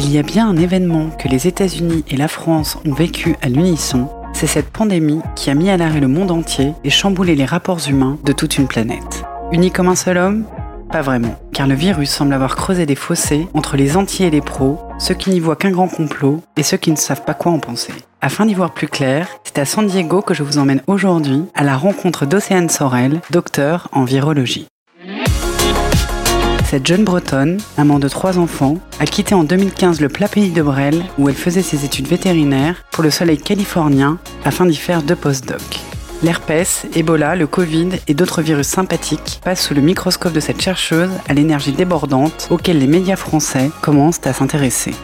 S'il y a bien un événement que les États-Unis et la France ont vécu à l'unisson, c'est cette pandémie qui a mis à l'arrêt le monde entier et chamboulé les rapports humains de toute une planète. Unis comme un seul homme? Pas vraiment, car le virus semble avoir creusé des fossés entre les anti et les pros, ceux qui n'y voient qu'un grand complot et ceux qui ne savent pas quoi en penser. Afin d'y voir plus clair, c'est à San Diego que je vous emmène aujourd'hui à la rencontre d'Océane Sorel, docteur en virologie. Cette jeune bretonne, maman de trois enfants, a quitté en 2015 le plat pays de Brel, où elle faisait ses études vétérinaires, pour le soleil californien, afin d'y faire deux post-docs. L'herpès, Ebola, le Covid et d'autres virus sympathiques passent sous le microscope de cette chercheuse à l'énergie débordante auquel les médias français commencent à s'intéresser.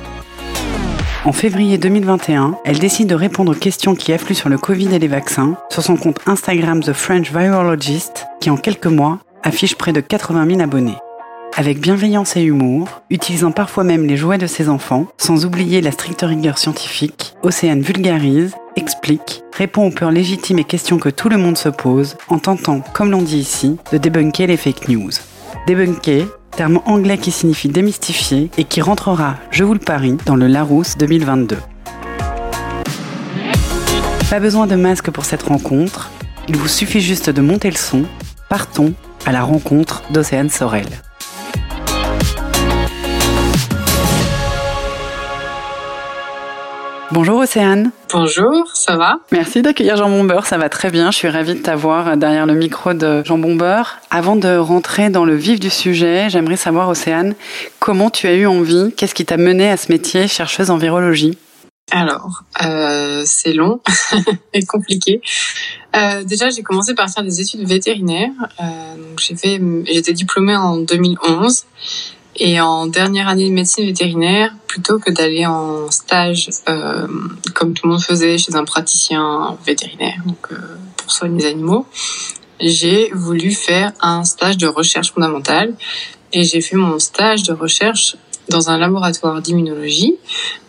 En février 2021, elle décide de répondre aux questions qui affluent sur le Covid et les vaccins sur son compte Instagram The French Virologist, qui en quelques mois affiche près de 80 000 abonnés. Avec bienveillance et humour, utilisant parfois même les jouets de ses enfants, sans oublier la stricte rigueur scientifique, Océane vulgarise, explique, répond aux peurs légitimes et questions que tout le monde se pose, en tentant, comme l'on dit ici, de débunker les fake news. Débunker, terme anglais qui signifie démystifier et qui rentrera, je vous le parie, dans le Larousse 2022. Pas besoin de masque pour cette rencontre, il vous suffit juste de monter le son. Partons à la rencontre d'Océane Sorel. Bonjour Océane. Bonjour, ça va? Merci d'accueillir Jean Bombeur, ça va très bien. Je suis ravie de t'avoir derrière le micro de Jean Bombeur. Avant de rentrer dans le vif du sujet, j'aimerais savoir Océane, comment tu as eu envie, qu'est-ce qui t'a mené à ce métier chercheuse en virologie? Alors, euh, c'est long et compliqué. Euh, déjà, j'ai commencé par faire des études vétérinaires. Euh, j'ai fait, j'étais diplômée en 2011 et en dernière année de médecine vétérinaire, plutôt que d'aller en stage euh, comme tout le monde faisait chez un praticien vétérinaire, donc euh, pour soigner les animaux, j'ai voulu faire un stage de recherche fondamentale et j'ai fait mon stage de recherche dans un laboratoire d'immunologie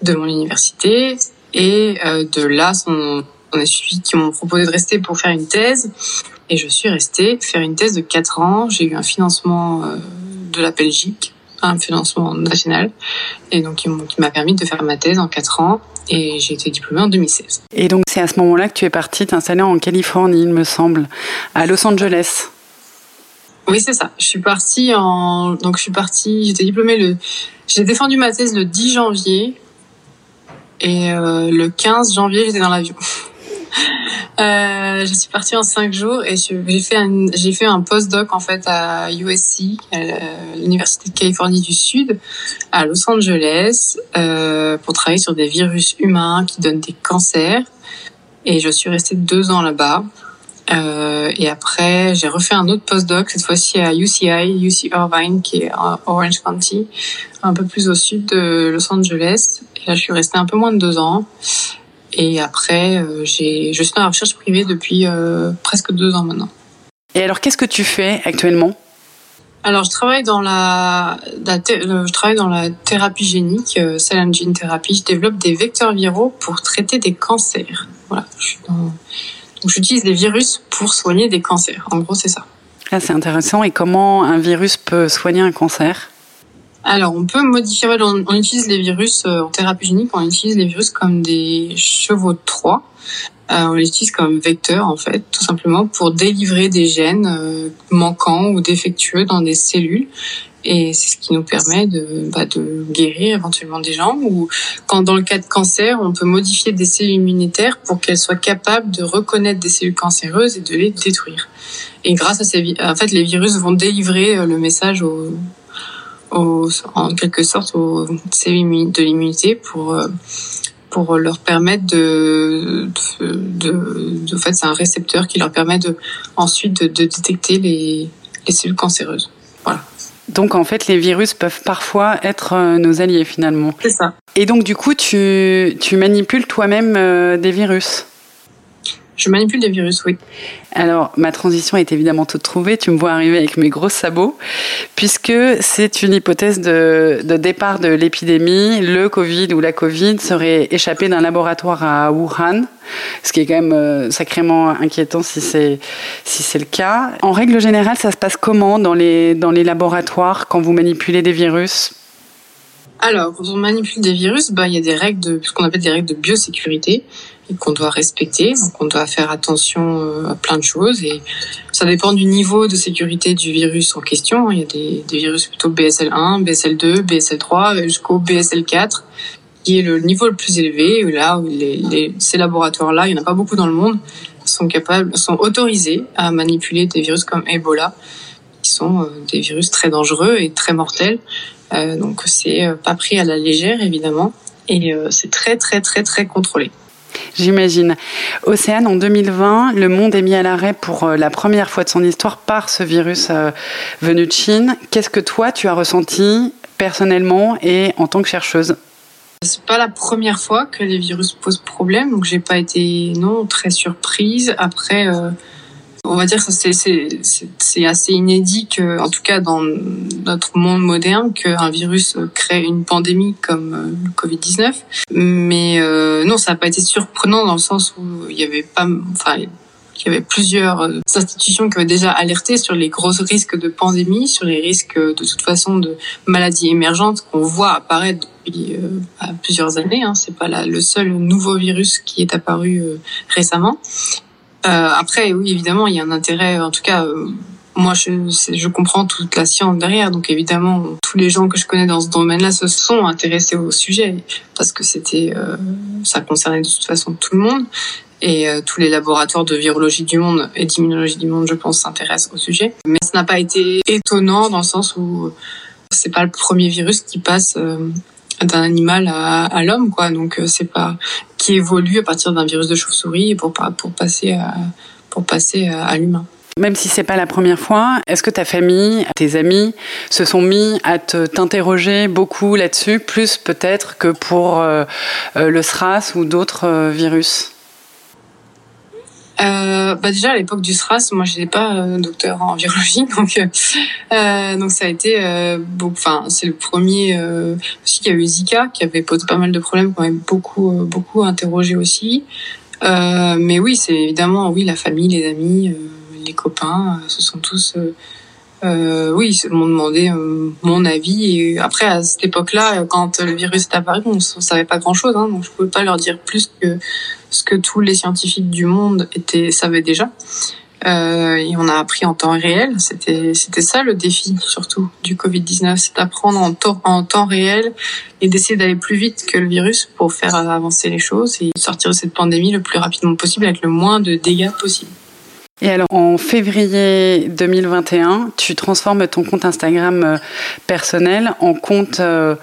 de mon université et euh, de là on, a suivi qui m'ont proposé de rester pour faire une thèse et je suis restée faire une thèse de 4 ans. J'ai eu un financement euh, de la Belgique un financement national et donc qui m'a permis de faire ma thèse en 4 ans et j'ai été diplômée en 2016. Et donc c'est à ce moment-là que tu es partie t'installer en Californie, il me semble, à Los Angeles. Oui, c'est ça. Je suis partie en donc je suis partie, j'étais diplômée le j'ai défendu ma thèse le 10 janvier et euh, le 15 janvier, j'étais dans l'avion. Euh, je suis partie en cinq jours et j'ai fait un, j'ai fait un postdoc en fait à USC, l'université de Californie du Sud, à Los Angeles, euh, pour travailler sur des virus humains qui donnent des cancers. Et je suis restée deux ans là-bas. Euh, et après, j'ai refait un autre postdoc, cette fois-ci à UCI, UC Irvine, qui est à Orange County, un peu plus au sud de Los Angeles. Et là, je suis restée un peu moins de deux ans. Et après, euh, j'ai, je suis dans la recherche privée depuis euh, presque deux ans maintenant. Et alors, qu'est-ce que tu fais actuellement? Alors, je travaille dans la, la je travaille dans la thérapie génique, euh, cell and gene therapy. Je développe des vecteurs viraux pour traiter des cancers. Voilà. Donc, j'utilise les virus pour soigner des cancers. En gros, c'est ça. Ah, c'est intéressant. Et comment un virus peut soigner un cancer? Alors, on peut modifier, on, utilise les virus euh, en thérapie génique, on utilise les virus comme des chevaux de Troie. Euh, on les utilise comme vecteurs, en fait, tout simplement pour délivrer des gènes euh, manquants ou défectueux dans des cellules. Et c'est ce qui nous permet de, bah, de guérir éventuellement des gens. Ou quand dans le cas de cancer, on peut modifier des cellules immunitaires pour qu'elles soient capables de reconnaître des cellules cancéreuses et de les détruire. Et grâce à ces, en fait, les virus vont délivrer le message aux, en quelque sorte aux cellules de l'immunité pour euh, pour leur permettre de de, de, fait c'est un récepteur qui leur permet de ensuite de, de détecter les, les cellules cancéreuses. Voilà. Donc en fait, les virus peuvent parfois être euh, nos alliés finalement. C'est ça. Et donc du coup, tu, tu manipules toi-même euh, des virus je manipule des virus, oui. Alors, ma transition est évidemment toute trouvée. Tu me vois arriver avec mes gros sabots, puisque c'est une hypothèse de, de départ de l'épidémie. Le Covid ou la Covid serait échappé d'un laboratoire à Wuhan, ce qui est quand même euh, sacrément inquiétant si c'est si c'est le cas. En règle générale, ça se passe comment dans les dans les laboratoires quand vous manipulez des virus? Alors, quand on manipule des virus, bah, il y a des règles de, ce qu'on appelle des règles de biosécurité qu'on doit respecter. Donc, on doit faire attention euh, à plein de choses et ça dépend du niveau de sécurité du virus en question. Il y a des, des virus plutôt BSL1, BSL2, BSL3 jusqu'au BSL4 qui est le niveau le plus élevé. Là les, les, ces laboratoires-là, il n'y en a pas beaucoup dans le monde, sont capables, sont autorisés à manipuler des virus comme Ebola, qui sont euh, des virus très dangereux et très mortels. Euh, donc c'est euh, pas pris à la légère évidemment et euh, c'est très très très très contrôlé. J'imagine. Océane, en 2020, le monde est mis à l'arrêt pour la première fois de son histoire par ce virus venu de Chine. Qu'est-ce que toi, tu as ressenti personnellement et en tant que chercheuse? C'est pas la première fois que les virus posent problème, donc j'ai pas été non très surprise. Après, euh, on va dire que c'est assez inédit que, en tout cas dans notre monde moderne, qu'un virus crée une pandémie comme euh, le Covid 19. Mais euh, non, ça n'a pas été surprenant dans le sens où il y avait pas, enfin il y avait plusieurs euh, institutions qui avaient déjà alerté sur les gros risques de pandémie, sur les risques de toute façon de maladies émergentes qu'on voit apparaître depuis euh, plusieurs années. Hein. C'est pas le seul nouveau virus qui est apparu récemment. Euh, après, oui, évidemment, il y a un intérêt. En tout cas, moi, je, je comprends toute la science derrière. Donc, évidemment, tous les gens que je connais dans ce domaine-là se sont intéressés au sujet parce que c'était, ça concernait de toute façon tout le monde et euh, tous les laboratoires de virologie du monde et d'immunologie du monde, je pense, s'intéressent au sujet. Mais ça n'a pas été étonnant dans le sens où c'est pas le premier virus qui passe euh, d'un animal à, à l'homme, quoi. Donc euh, c'est pas qui évolue à partir d'un virus de chauve-souris pour pour passer à pour passer à, à l'humain. Même si c'est pas la première fois, est-ce que ta famille, tes amis se sont mis à t'interroger beaucoup là-dessus, plus peut-être que pour euh, le SRAS ou d'autres virus? Euh, bah déjà à l'époque du SRAS, moi j'étais pas euh, docteur en virologie, donc euh, euh donc ça a été euh, enfin c'est le premier aussi qu'il y a eu Zika qui avait posé pas mal de problèmes, quand même beaucoup beaucoup interrogé aussi. mais oui, c'est évidemment oui la famille, les amis, les copains, ce sont tous oui, ils m'ont demandé mon avis. Et après, à cette époque-là, quand le virus est apparu, on ne savait pas grand-chose, hein, donc je pouvais pas leur dire plus que ce que tous les scientifiques du monde étaient, savaient déjà. Euh, et on a appris en temps réel. C'était, c'était ça le défi surtout du Covid-19, c'est d'apprendre en, en temps réel et d'essayer d'aller plus vite que le virus pour faire avancer les choses et sortir de cette pandémie le plus rapidement possible avec le moins de dégâts possible. Et alors, en février 2021, tu transformes ton compte Instagram euh, personnel en compte euh,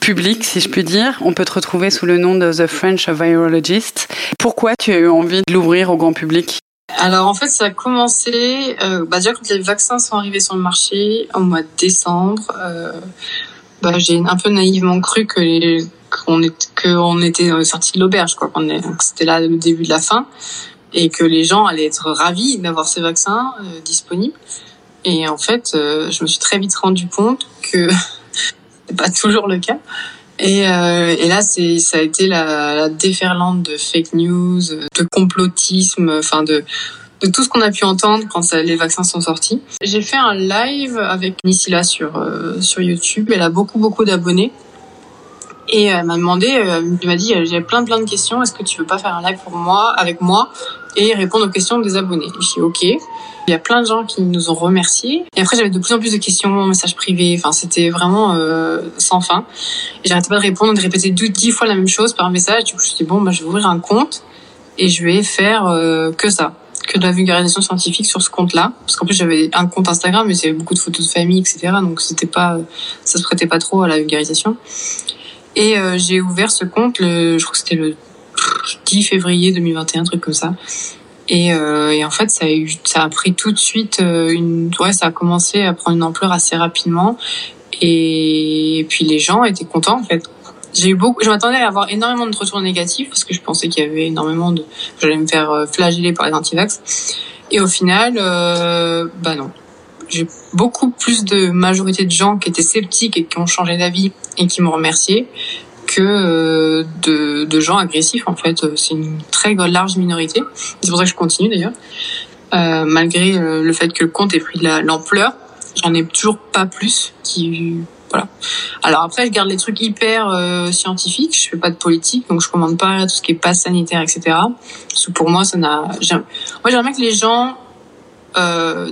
public, si je puis dire. On peut te retrouver sous le nom de The French Virologist. Pourquoi tu as eu envie de l'ouvrir au grand public? Alors en fait, ça a commencé euh, bah déjà quand les vaccins sont arrivés sur le marché au mois de décembre. Euh, bah, j'ai un peu naïvement cru que qu'on était, était sorti de l'auberge, quoi. Qu'on c'était là le début de la fin et que les gens allaient être ravis d'avoir ces vaccins euh, disponibles. Et en fait, euh, je me suis très vite rendu compte que c'est pas toujours le cas. Et, euh, et là, c'est ça a été la, la, déferlante de fake news, de complotisme, enfin de de tout ce qu'on a pu entendre quand les vaccins sont sortis. J'ai fait un live avec Nisila sur euh, sur YouTube. Elle a beaucoup beaucoup d'abonnés. Et elle m'a demandé, elle m'a dit, j'ai plein plein de questions. Est-ce que tu veux pas faire un live pour moi, avec moi, et répondre aux questions des abonnés Je dis ok. Il y a plein de gens qui nous ont remerciés. Et après, j'avais de plus en plus de questions, messages privés. Enfin, c'était vraiment euh, sans fin. Et j'arrêtais pas de répondre, de répéter dix fois la même chose par message. Du coup, je me suis dit, bon, bah, je vais ouvrir un compte et je vais faire euh, que ça que de la vulgarisation scientifique sur ce compte-là, parce qu'en plus j'avais un compte Instagram, mais c'était beaucoup de photos de famille, etc. Donc c'était pas, ça se prêtait pas trop à la vulgarisation. Et euh, j'ai ouvert ce compte, le, je crois que c'était le 10 février 2021, un truc comme ça. Et, euh, et, en fait, ça a, pris tout de suite euh, une, ouais, ça a commencé à prendre une ampleur assez rapidement. Et, puis les gens étaient contents en fait. J'ai eu beaucoup, je m'attendais à avoir énormément de retours négatifs parce que je pensais qu'il y avait énormément de, j'allais me faire euh, flageller par les antivax. Et au final, euh, bah non. J'ai beaucoup plus de majorité de gens qui étaient sceptiques et qui ont changé d'avis et qui m'ont remercié que euh, de, gens agressifs en fait. C'est une très large minorité. C'est pour ça que je continue d'ailleurs. Euh, malgré euh, le fait que le compte ait pris l'ampleur, j'en ai toujours pas plus qui voilà. Alors après, je garde les trucs hyper scientifiques. Je fais pas de politique, donc je commande pas tout ce qui est passe sanitaire, etc. Parce que pour moi, ça n'a. Moi, j'aimerais que les gens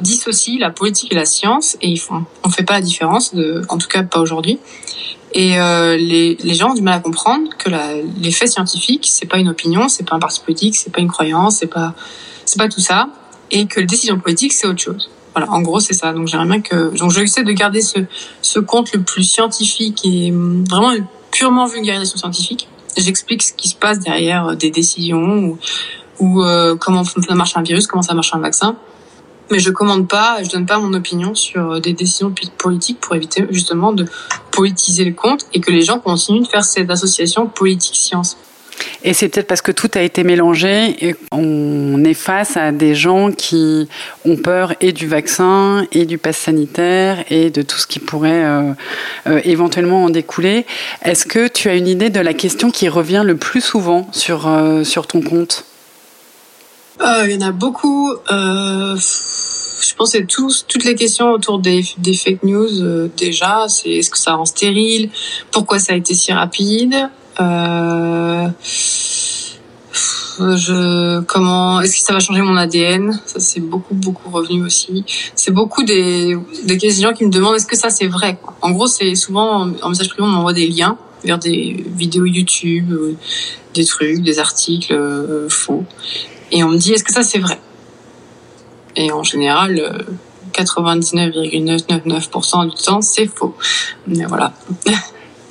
dissocient la politique et la science, et ils font. On fait pas la différence, en tout cas pas aujourd'hui. Et euh, les, les gens ont du mal à comprendre que la, les faits scientifiques, c'est pas une opinion, c'est pas un parti politique, c'est pas une croyance, c'est pas, c'est pas tout ça, et que les décisions politiques, c'est autre chose. Voilà, en gros, c'est ça. Donc, j'aimerais bien que, donc, j'essaie de garder ce, ce compte le plus scientifique et hum, vraiment purement vulgarisation scientifique. J'explique ce qui se passe derrière des décisions ou, ou euh, comment ça marche un virus, comment ça marche un vaccin. Mais je commande pas, je donne pas mon opinion sur des décisions politiques pour éviter justement de politiser le compte et que les gens continuent de faire cette association politique-science. Et c'est peut-être parce que tout a été mélangé et on est face à des gens qui ont peur et du vaccin et du pass sanitaire et de tout ce qui pourrait euh, euh, éventuellement en découler. Est-ce que tu as une idée de la question qui revient le plus souvent sur, euh, sur ton compte? Il y en a beaucoup. Je pense que toutes les questions autour des, des fake news déjà. C'est est-ce que ça rend stérile Pourquoi ça a été si rapide euh, je comment est-ce que ça va changer mon ADN Ça c'est beaucoup beaucoup revenu aussi. C'est beaucoup des des questions qui me demandent est-ce que ça c'est vrai quoi. En gros c'est souvent en message privé on m'envoie des liens vers des vidéos YouTube, euh, des trucs, des articles euh, faux et on me dit est-ce que ça c'est vrai? Et en général 99,999% du temps c'est faux. Mais voilà.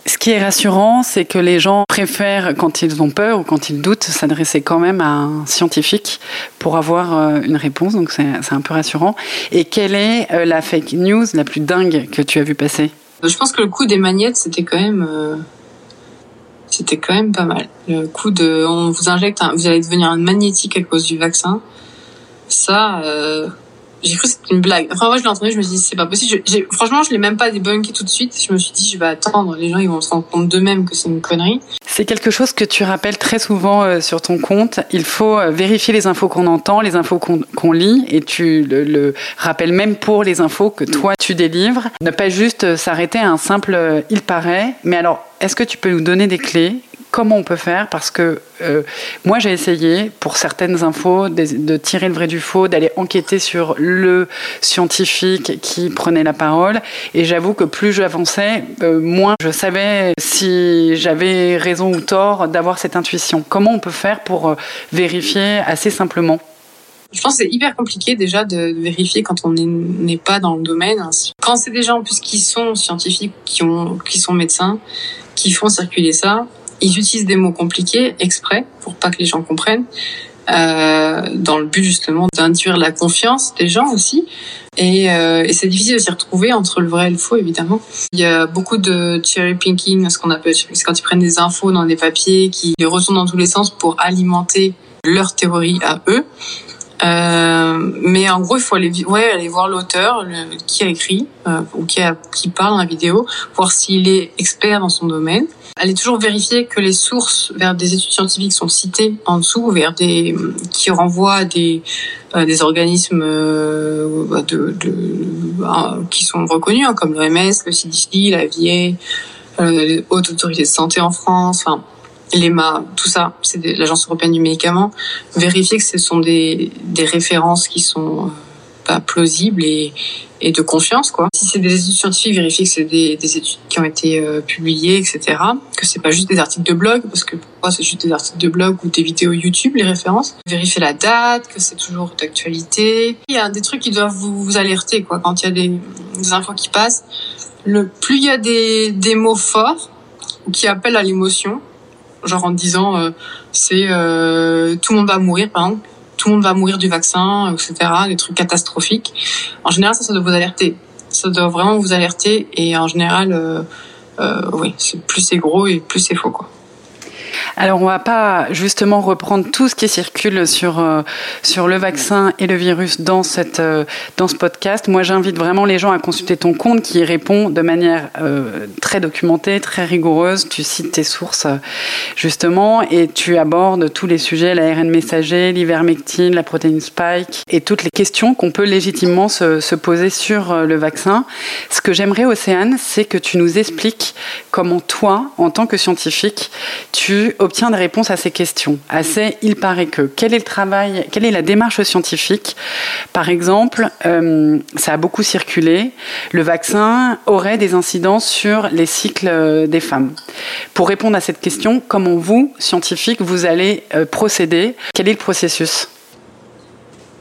Ce qui est rassurant, c'est que les gens préfèrent, quand ils ont peur ou quand ils doutent, s'adresser quand même à un scientifique pour avoir euh, une réponse. Donc c'est un peu rassurant. Et quelle est euh, la fake news la plus dingue que tu as vu passer? Je pense que le coup des magnettes, c'était quand même, euh, c'était quand même pas mal. Le coup de, on vous injecte, vous allez devenir un magnétique à cause du vaccin. Ça, j'ai cru que c'était une blague. Enfin, moi, je l'ai entendu, je me suis dit, c'est pas possible. Je, franchement, je l'ai même pas débunké tout de suite. Je me suis dit, je vais attendre. Les gens, ils vont se rendre compte d'eux-mêmes que c'est une connerie. C'est quelque chose que tu rappelles très souvent euh, sur ton compte. Il faut euh, vérifier les infos qu'on entend, les infos qu'on lit, et tu le, le, rappelles même pour les infos que toi, tu délivres. Ne pas juste euh, s'arrêter à un simple il paraît. Mais alors, est-ce que tu peux nous donner des clés comment on peut faire parce que euh, moi j'ai essayé pour certaines infos de, tirer le vrai du faux, d'aller enquêter sur le scientifique qui prenait la parole et j'avoue que plus j'avançais, euh, moins je savais si j'avais raison ou tort d'avoir cette intuition. Comment on peut faire pour euh, vérifier assez simplement? Je pense que c'est hyper compliqué déjà de vérifier quand on n'est pas dans le domaine. Quand c'est des gens en plus qui sont scientifiques, qui, ont, qui sont médecins, qui font circuler ça, ils utilisent des mots compliqués exprès pour pas que les gens comprennent, euh, dans le but justement d'induire la confiance des gens aussi. Et, euh, et c'est difficile de s'y retrouver entre le vrai et le faux, évidemment. Il y a beaucoup de cherry pinking, ce qu'on appelle, c'est quand ils prennent des infos dans des papiers, qui les retournent dans tous les sens pour alimenter leur théorie à eux. Euh, mais en gros, il faut aller, ouais, aller voir l'auteur qui a écrit euh, ou qui, a, qui parle dans la vidéo, voir s'il est expert dans son domaine. Allez toujours vérifier que les sources vers des études scientifiques sont citées en dessous, vers des qui renvoient à des euh, des organismes euh, de, de euh, qui sont reconnus hein, comme l'OMS, le CDC, la VIA, les hautes autorités de santé en France. Enfin, l'EMA, tout ça, c'est l'Agence européenne du médicament, vérifier que ce sont des, des références qui sont euh, pas plausibles et, et de confiance quoi. Si c'est des études scientifiques, vérifier que c'est des, des, études qui ont été euh, publiées, etc. Que c'est pas juste des articles de blog, parce que pourquoi c'est juste des articles de blog ou des vidéos YouTube les références. Vérifier la date, que c'est toujours d'actualité. Il y a des trucs qui doivent vous, vous alerter quoi quand il y a des, des infos qui passent. Le plus il y a des, des mots forts qui appellent à l'émotion, genre en disant euh, c'est euh, tout le monde va mourir par exemple tout le monde va mourir du vaccin etc des trucs catastrophiques. En général ça ça doit vous alerter. Ça doit vraiment vous alerter et en général euh, oui plus c'est gros et plus c'est faux quoi Alors on va pas justement reprendre tout ce qui circule sur euh, sur le vaccin et le virus dans cette euh, dans ce podcast. Moi j'invite vraiment les gens à consulter ton compte qui répond de manière euh, très documentée, très rigoureuse. Tu cites tes sources justement et tu abordes tous les sujets l'ARN messager, l'ivermectine, la protéine spike et toutes les questions qu'on peut légitimement se, se poser sur le vaccin. Ce que j'aimerais Océane, c'est que tu nous expliques comment toi en tant que scientifique tu obtient des réponses à ces questions. Il paraît que. Quel est le travail, quelle est la démarche scientifique? Par exemple, euh, ça a beaucoup circulé, le vaccin aurait des incidences sur les cycles euh, des femmes. Pour répondre à cette question, comment vous, scientifique, vous allez euh, procéder? Quel est le processus?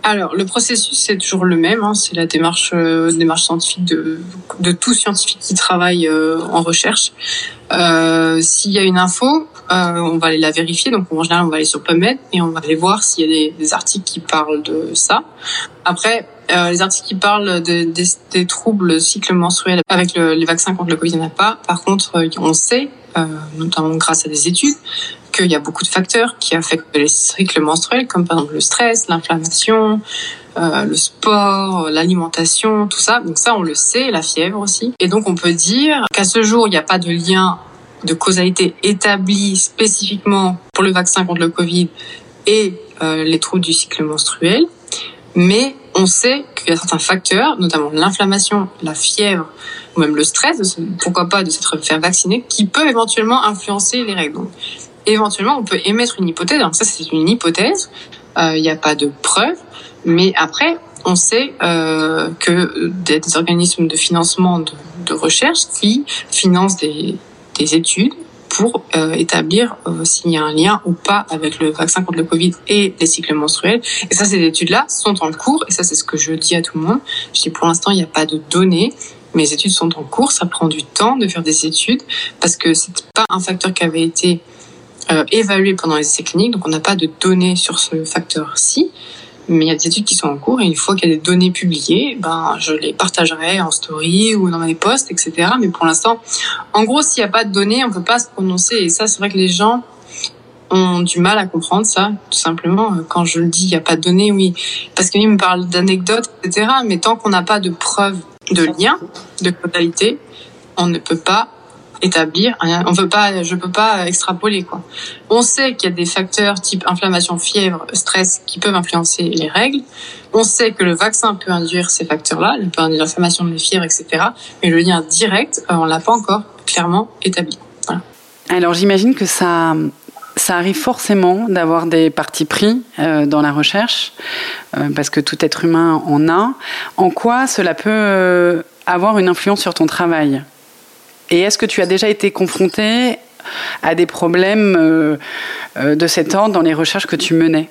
Alors, le processus, c'est toujours le même. Hein, c'est la démarche, démarche scientifique de, de tout scientifique qui travaille en recherche. Euh, S'il y a une info, euh, on va aller la vérifier. Donc en général, on va aller sur PubMed et on va aller voir s'il y a des, des, articles qui parlent de ça. Après, euh, les articles qui parlent de, des, des, troubles cycle menstruel avec le, les vaccins contre le Covid, il n'y en a pas. Par contre, euh, on sait, euh, notamment grâce à des études, qu'il y a beaucoup de facteurs qui affectent les cycles menstruels, comme par exemple le stress, l'inflammation, euh, le sport, l'alimentation, tout ça. Donc ça, on le sait, la fièvre aussi. Et donc on peut dire qu'à ce jour, il n'y a pas de lien de causalité établie spécifiquement pour le vaccin contre le Covid et euh, les troubles du cycle menstruel, mais on sait qu'il y a certains facteurs, notamment l'inflammation, la fièvre, ou même le stress, pourquoi pas de s'être fait vacciner, qui peuvent éventuellement influencer les règles. Éventuellement, on peut émettre une hypothèse. Donc ça, c'est une hypothèse. Euh, il n'y a pas de preuve, mais après, on sait euh, que des, organismes de financement de, recherche qui financent des, des études pour euh, établir euh, s'il y a un lien ou pas avec le vaccin contre le Covid et les cycles menstruels. Et ça, ces études-là sont en cours. Et ça, c'est ce que je dis à tout le monde. Je dis pour l'instant, il n'y a pas de données. Les études sont en cours. Ça prend du temps de faire des études parce que c'est pas un facteur qui avait été euh, évalué pendant les essais cliniques. Donc, on n'a pas de données sur ce facteur-ci mais il y a des études qui sont en cours et une fois qu'il y a des données publiées, ben je les partagerai en story ou dans mes posts, etc. Mais pour l'instant, en gros, s'il n'y a pas de données, on peut pas se prononcer. Et ça, c'est vrai que les gens ont du mal à comprendre ça, tout simplement. Quand je le dis, il n'y a pas de données, oui, parce qu'ils me parlent d'anecdotes, etc. Mais tant qu'on n'a pas de preuves de lien, de causalité, on ne peut pas établir. On veut pas, je peux pas extrapoler quoi. On sait qu'il y a des facteurs type inflammation, fièvre, stress qui peuvent influencer les règles. On sait que le vaccin peut induire ces facteurs-là, il peut induire l'inflammation, les fièvres, etc. Mais le lien direct, euh, on l'a pas encore clairement établi. Voilà. Alors j'imagine que ça, ça arrive forcément d'avoir des partis pris euh, dans la recherche, euh, parce que tout être humain en a. En quoi cela peut avoir une influence sur ton travail? Et est-ce que tu as déjà été confronté à des problèmes euh, euh, de cet ordre dans les recherches que tu menais?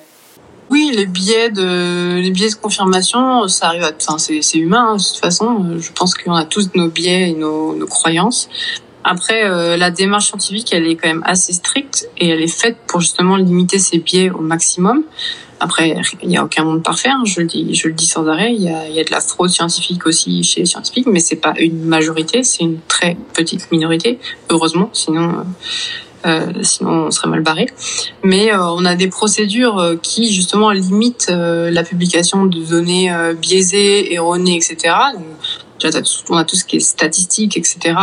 Oui, les biais de les biais de confirmation, ça arrive. Enfin, c'est humain hein, de toute façon. Je pense qu'on a tous nos biais et nos, nos croyances. Après, euh, la démarche scientifique, elle est quand même assez stricte et elle est faite pour justement limiter ces biais au maximum. Après, il n'y a aucun monde parfait, hein, je le dis, je le dis sans arrêt. Il y a, y a de la fraude scientifique aussi chez les scientifiques, mais c'est pas une majorité, c'est une très petite minorité, heureusement. Sinon, euh, sinon on serait mal barré. Mais euh, on a des procédures euh, qui justement limitent euh, la publication de données euh, biaisées, erronées, etc. On a tout ce qui est statistique, etc.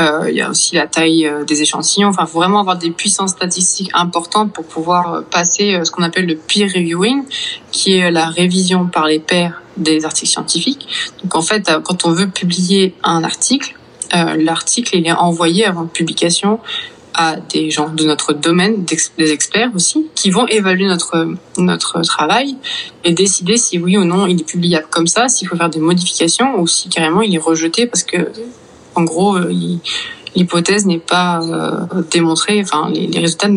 Euh, il y a aussi la taille euh, des échantillons. Enfin, faut vraiment avoir des puissances statistiques importantes pour pouvoir euh, passer ce qu'on appelle le peer reviewing, qui est la révision par les pairs des articles scientifiques. Donc, en fait, quand on veut publier un article, euh, l'article il est envoyé avant publication à des gens de notre domaine, des experts aussi, qui vont évaluer notre notre travail et décider si oui ou non il est publiable comme ça, s'il faut faire des modifications ou si carrément il est rejeté parce que en gros, euh, l'hypothèse n'est pas euh, démontrée, enfin les, les résultats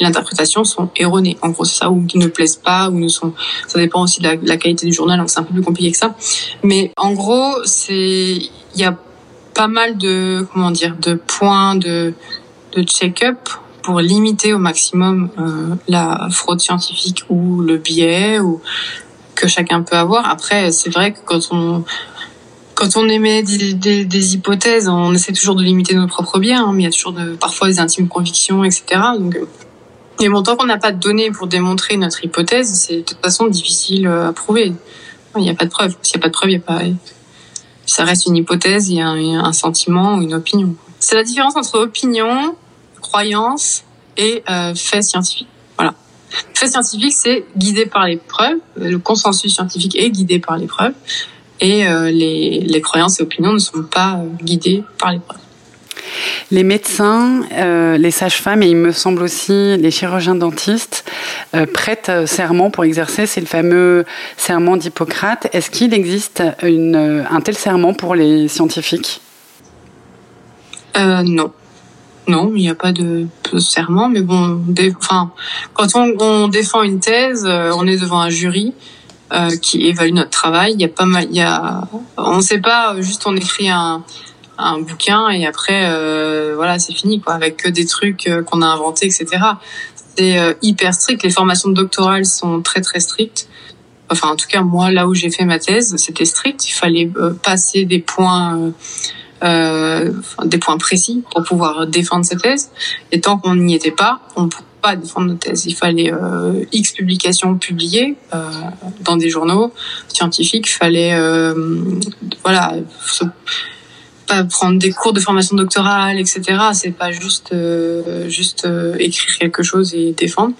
l'interprétation sont erronées. En gros, c'est ça, ou qui ne plaisent pas, ou ne sont. Ça dépend aussi de la, la qualité du journal, donc c'est un peu plus compliqué que ça. Mais en gros, c'est il y a pas mal de comment dire de points de de check-up pour limiter au maximum euh, la fraude scientifique ou le biais ou que chacun peut avoir. Après, c'est vrai que quand on quand on émet des, des, des, hypothèses, on essaie toujours de limiter nos propres biens, hein, mais il y a toujours de, parfois des intimes convictions, etc. Donc, et bon, tant qu'on n'a pas de données pour démontrer notre hypothèse, c'est de toute façon difficile à prouver. Il n'y a pas de preuve. S'il n'y a pas de preuve, il y a pas. Ça reste une hypothèse, il y a un, un sentiment ou une opinion. C'est la différence entre opinion, croyance et euh, fait scientifique. Voilà. Fait scientifique, c'est guidé par les preuves. Le consensus scientifique est guidé par les preuves. Et euh, les, les croyances et opinions ne sont pas euh, guidées par les preuves. Les médecins, euh, les sages-femmes et il me semble aussi les chirurgiens dentistes euh, prêtent serment pour exercer. C'est le fameux serment d'Hippocrate. Est-ce qu'il existe une, un tel serment pour les scientifiques? Euh, Non. Non, il n'y a pas de, de, serment, mais bon, enfin, quand on, on, défend une thèse, euh, on est devant un jury euh, qui évalue notre travail. Il y a pas mal, il y a, on ne sait pas juste on écrit un, un bouquin et après euh, voilà c'est fini quoi avec que des trucs euh, qu'on a inventés etc c'est euh, hyper strict. Les formations doctorales sont très très strictes. Enfin en tout cas moi là où j'ai fait ma thèse c'était strict. Il fallait passer des points euh, des points précis pour pouvoir défendre sa thèse. Et tant qu'on n'y était pas on pas défendre notre thèse il fallait euh, x publications publiées euh, dans des journaux scientifiques il fallait voilà pas prendre des cours de formation doctorale, etc. C'est pas juste euh, juste euh, écrire quelque chose et défendre.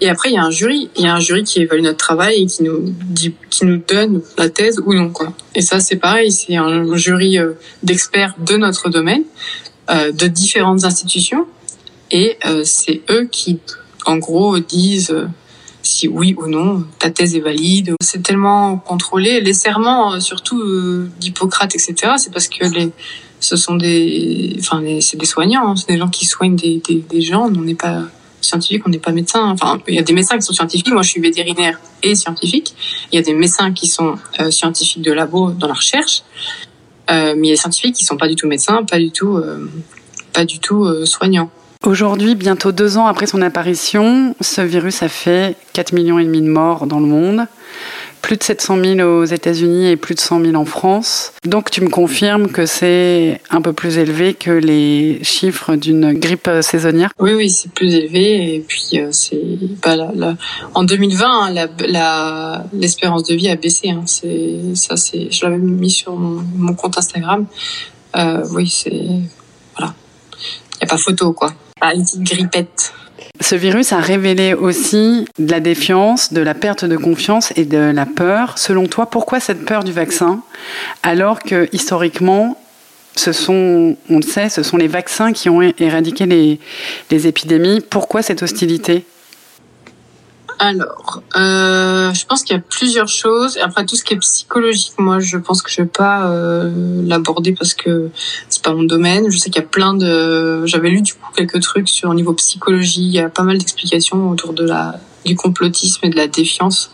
Et après, il y a un jury. Il y a un jury qui évalue notre travail et qui nous dit, qui nous donne la thèse ou non quoi. Et ça, c'est pareil. C'est un jury euh, d'experts de notre domaine, euh, de différentes institutions, et euh, c'est eux qui, en gros, disent si oui ou non ta thèse est valide. C'est tellement contrôlé. Les serments, euh, surtout euh, d'Hippocrate, etc., c'est parce que les, ce sont des, enfin, c'est des soignants, hein. c'est des gens qui soignent des, des, des gens. On n'est pas scientifique, on n'est pas médecin. Enfin, il y a des médecins qui sont scientifiques. Moi, je suis vétérinaire et scientifique. Il y a des médecins qui sont euh, scientifiques de labo dans la recherche, euh, mais il y a des scientifiques qui sont pas du tout médecins, pas du tout, euh, pas du tout soignants. Aujourd'hui, bientôt deux ans après son apparition, ce virus a fait 4 millions et demi de morts dans le monde, plus de 700 000 aux États-Unis et plus de 100 000 en France. Donc tu me confirmes que c'est un peu plus élevé que les chiffres d'une grippe saisonnière? Oui, oui, c'est plus élevé. Et puis euh, c'est bah, la, la... en 2020, l'espérance de vie a baissé. Hein. Ça, c'est je l'avais mis sur mon, compte Instagram. Euh, oui, c'est voilà, il y a pas photo quoi une petite grippette. Ce virus a révélé aussi de la défiance, de la perte de confiance et de la peur. Selon toi, pourquoi cette peur du vaccin alors que historiquement, ce sont, on le sait, ce sont les vaccins qui ont éradiqué les, les épidémies? Pourquoi cette hostilité? Alors, euh, je pense qu'il y a plusieurs choses. Après, tout ce qui est psychologique, moi, je pense que je vais pas euh, l'aborder parce que c'est pas mon domaine. Je sais qu'il y a plein de. J'avais lu du coup quelques trucs sur au niveau psychologie. Il y a pas mal d'explications autour de la du complotisme et de la défiance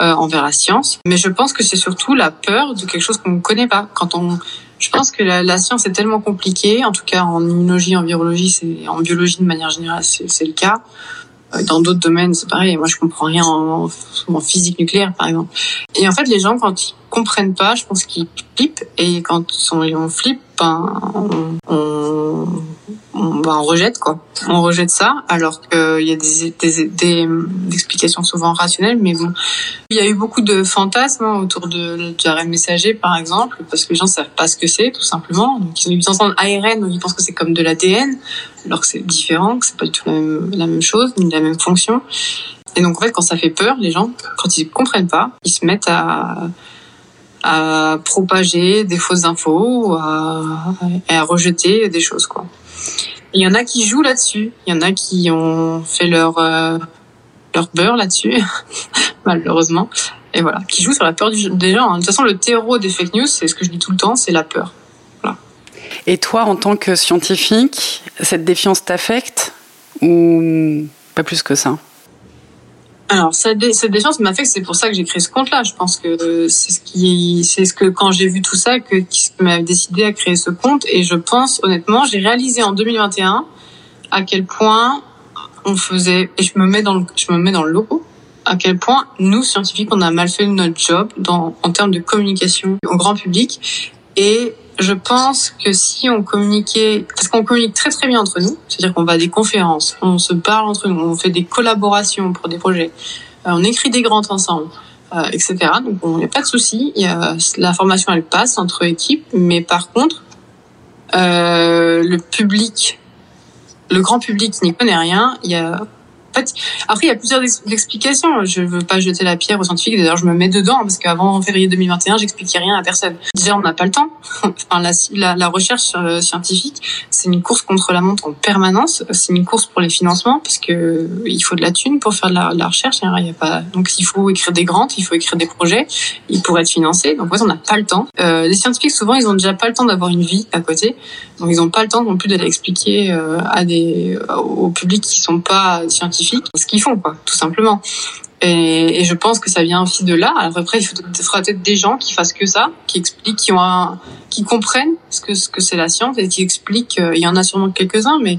euh, envers la science. Mais je pense que c'est surtout la peur de quelque chose qu'on ne connaît pas. Quand on, je pense que la, science est tellement compliquée. En tout cas, en immunologie, en virologie, c'est en biologie de manière générale, c'est le cas. Euh, dans d'autres domaines, c'est pareil. Moi, je comprends rien en, en, physique nucléaire, par exemple. Et en fait, les gens, quand ils comprennent pas, je pense qu'ils flippent. Et quand on flippe, ben, on, on, on, ben, on, rejette quoi. On rejette ça, alors qu'il y a des, des, des, des, explications souvent rationnelles. Mais bon, il y a eu beaucoup de fantasmes hein, autour de, de l'ARN messager, par exemple, parce que les gens savent pas ce que c'est, tout simplement. Donc, ils entendent ARN, donc ils pensent que c'est comme de l'ADN, alors que c'est différent, que c'est pas du tout la même, la même chose, ni la même fonction. Et donc, en fait, quand ça fait peur, les gens, quand ils comprennent pas, ils se mettent à à propager des fausses infos, à, à rejeter des choses quoi. Il y en a qui jouent là-dessus, il y en a qui ont fait leur euh, leur beurre là-dessus, malheureusement, et voilà, qui jouent sur la peur des gens. De toute façon, le terreau des fake news, c'est ce que je dis tout le temps, c'est la peur. Voilà. Et toi, en tant que scientifique, cette défiance t'affecte ou pas plus que ça? Alors cette, défiance m'affecte, c'est pour ça que j'ai créé ce compte-là. Je pense que c'est ce qui, c'est ce que quand j'ai vu tout ça que qui m'a décidé à créer ce compte. Et je pense honnêtement, j'ai réalisé en 2021 à quel point on faisait, et je me mets dans le, je me mets dans le logo, à quel point nous scientifiques on a mal fait notre job dans en termes de communication au grand public Et je pense que si on communiquait, parce qu'on communique très très bien entre nous, c'est-à-dire qu'on va à des conférences, on se parle entre nous, on fait des collaborations pour des projets, euh, on écrit des grands ensemble, euh, etc. Donc il n'y a pas de souci, la formation elle passe entre équipes, mais par contre, euh, le public, le grand public n'y connaît rien, il y a après, il y a plusieurs explications. Je veux pas jeter la pierre aux scientifiques. D'ailleurs, je me mets dedans parce qu'avant février 2021, j'expliquais rien à personne. Déjà, on n'a pas le temps. enfin, la, la, la recherche euh, scientifique, c'est une course contre la montre en permanence. C'est une course pour les financements parce que il faut de la thune pour faire de la, la recherche. Il y a pas. Donc, il faut écrire des grants, il faut écrire des projets, ils pourraient être financés. Donc, en fait, on n'a pas le temps. Euh, les scientifiques, souvent, ils ont déjà pas le temps d'avoir une vie à côté. Donc, ils n'ont pas le temps non plus d'aller expliquer euh, à des au public qui sont pas scientifiques ce qu'ils font, tout simplement. Et, je pense que ça vient aussi de là. Après, il faudra peut-être des gens qui fassent que ça, qui expliquent, qui comprennent ce que ce que c'est la science et qui expliquent. Euh, il y en a sûrement quelques-uns, mais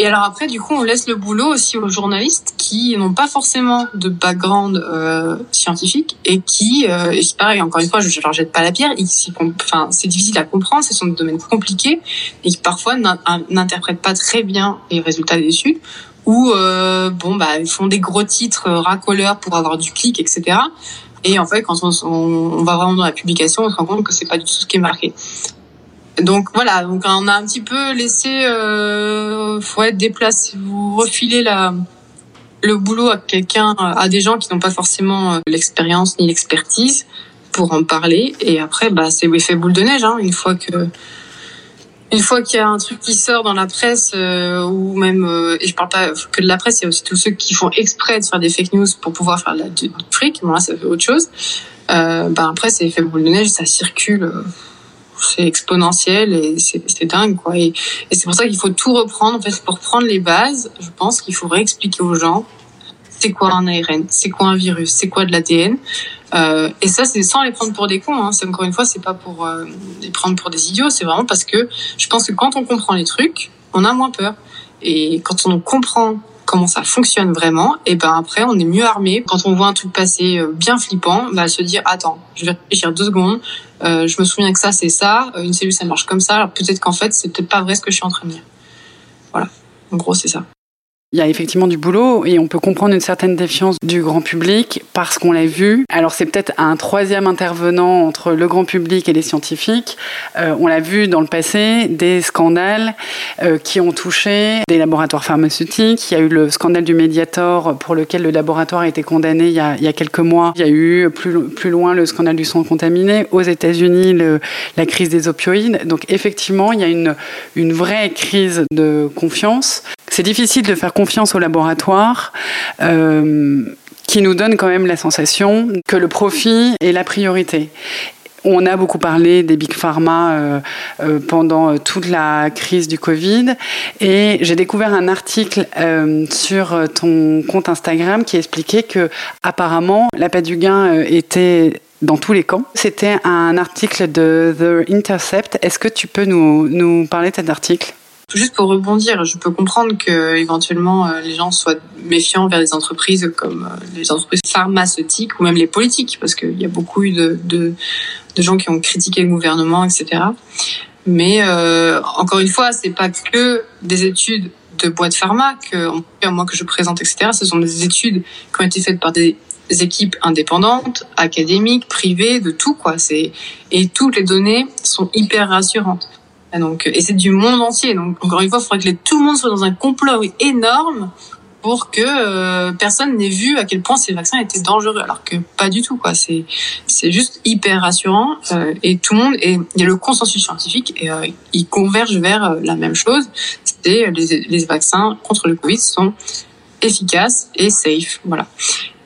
et alors après, du coup, on laisse le boulot aussi aux journalistes qui n'ont pas forcément de background euh, scientifique et qui, euh, et c'est pareil, encore une fois, je, je leur jette pas la pierre. enfin, c'est difficile à comprendre, ce sont des domaines compliqués et qui parfois n'interprètent pas très bien les résultats des études où euh, bon bah ils font des gros titres euh, racoleurs pour avoir du clic, etc. Et en fait, quand on, on, va vraiment dans la publication, on se rend compte que c'est pas du tout ce qui est marqué. Donc voilà, donc on a un petit peu laissé, euh, faut être déplacé, vous refilez la le boulot à quelqu'un, à des gens qui n'ont pas forcément euh, l'expérience ni l'expertise pour en parler. Et après, bah c'est l'effet boule de neige. Hein, une fois que une fois qu'il y a un truc qui sort dans la presse euh, ou même euh, et je parle pas que de la presse il y a aussi tous ceux qui font exprès de faire des fake news pour pouvoir faire la, du, fric bon là ça fait autre chose. Euh, ben après c'est fait boule de neige ça circule euh, c'est exponentiel et c'est dingue quoi. Et, c'est pour ça qu'il faut tout reprendre. En fait pour prendre les bases. Je pense qu'il faudrait expliquer aux gens c'est quoi un ARN, c'est quoi un virus, c'est quoi de l'ADN. Euh, et ça, c'est sans les prendre pour des cons. Hein. C'est encore une fois, c'est pas pour euh, les prendre pour des idiots. C'est vraiment parce que je pense que quand on comprend les trucs, on a moins peur. Et quand on comprend comment ça fonctionne vraiment, et ben après, on est mieux armé. Quand on voit un truc passer euh, bien flippant, bah se dire attends, je vais réfléchir deux secondes. Euh, je me souviens que ça, c'est ça. Une cellule, ça marche comme ça. Alors peut-être qu'en fait, c'est peut-être pas vrai ce que je suis en train de dire. Voilà. En gros, c'est ça. Il y a effectivement du boulot et on peut comprendre une certaine défiance du grand public parce qu'on l'a vu. Alors c'est peut-être un troisième intervenant entre le grand public et les scientifiques. Euh, on l'a vu dans le passé, des scandales euh, qui ont touché des laboratoires pharmaceutiques. Il y a eu le scandale du Mediator pour lequel le laboratoire a été condamné il y a, il y a quelques mois. Il y a eu plus, plus loin le scandale du sang contaminé. Aux États-Unis, la crise des opioïdes. Donc effectivement, il y a une, une vraie crise de confiance. C'est difficile de faire confiance au laboratoire. Euh, qui nous donne quand même la sensation que le profit est la priorité. On a beaucoup parlé des big pharma euh, euh, pendant toute la crise du Covid et j'ai découvert un article sur ton compte Instagram qui expliquait que apparemment l'appât du gain était dans tous les camps. C'était un article de The Intercept. Est-ce que tu peux nous, nous parler de cet article? Juste pour rebondir, je peux comprendre que éventuellement euh, les gens soient méfiants vers les entreprises comme euh, les entreprises pharmaceutiques ou même les politiques, parce qu'il y a beaucoup de, de, de, gens qui ont critiqué le gouvernement, etc. Mais euh, encore une fois, c'est pas que des études de boîtes pharma que moi que je présente, etc. Ce sont des études qui ont été faites par des équipes indépendantes, académiques, privées, de tout quoi. C'est et toutes les données sont hyper rassurantes. Et donc, et c'est du monde entier. Donc, encore une fois, il faudrait que tout le monde soit dans un complot énorme pour que euh, personne n'ait vu à quel point ces vaccins étaient dangereux, alors que pas du tout. quoi. C'est c'est juste hyper rassurant euh, et tout le monde et il y a le consensus scientifique et euh, il converge vers euh, la même chose. C'est les, les vaccins contre le Covid sont efficaces et safe. Voilà.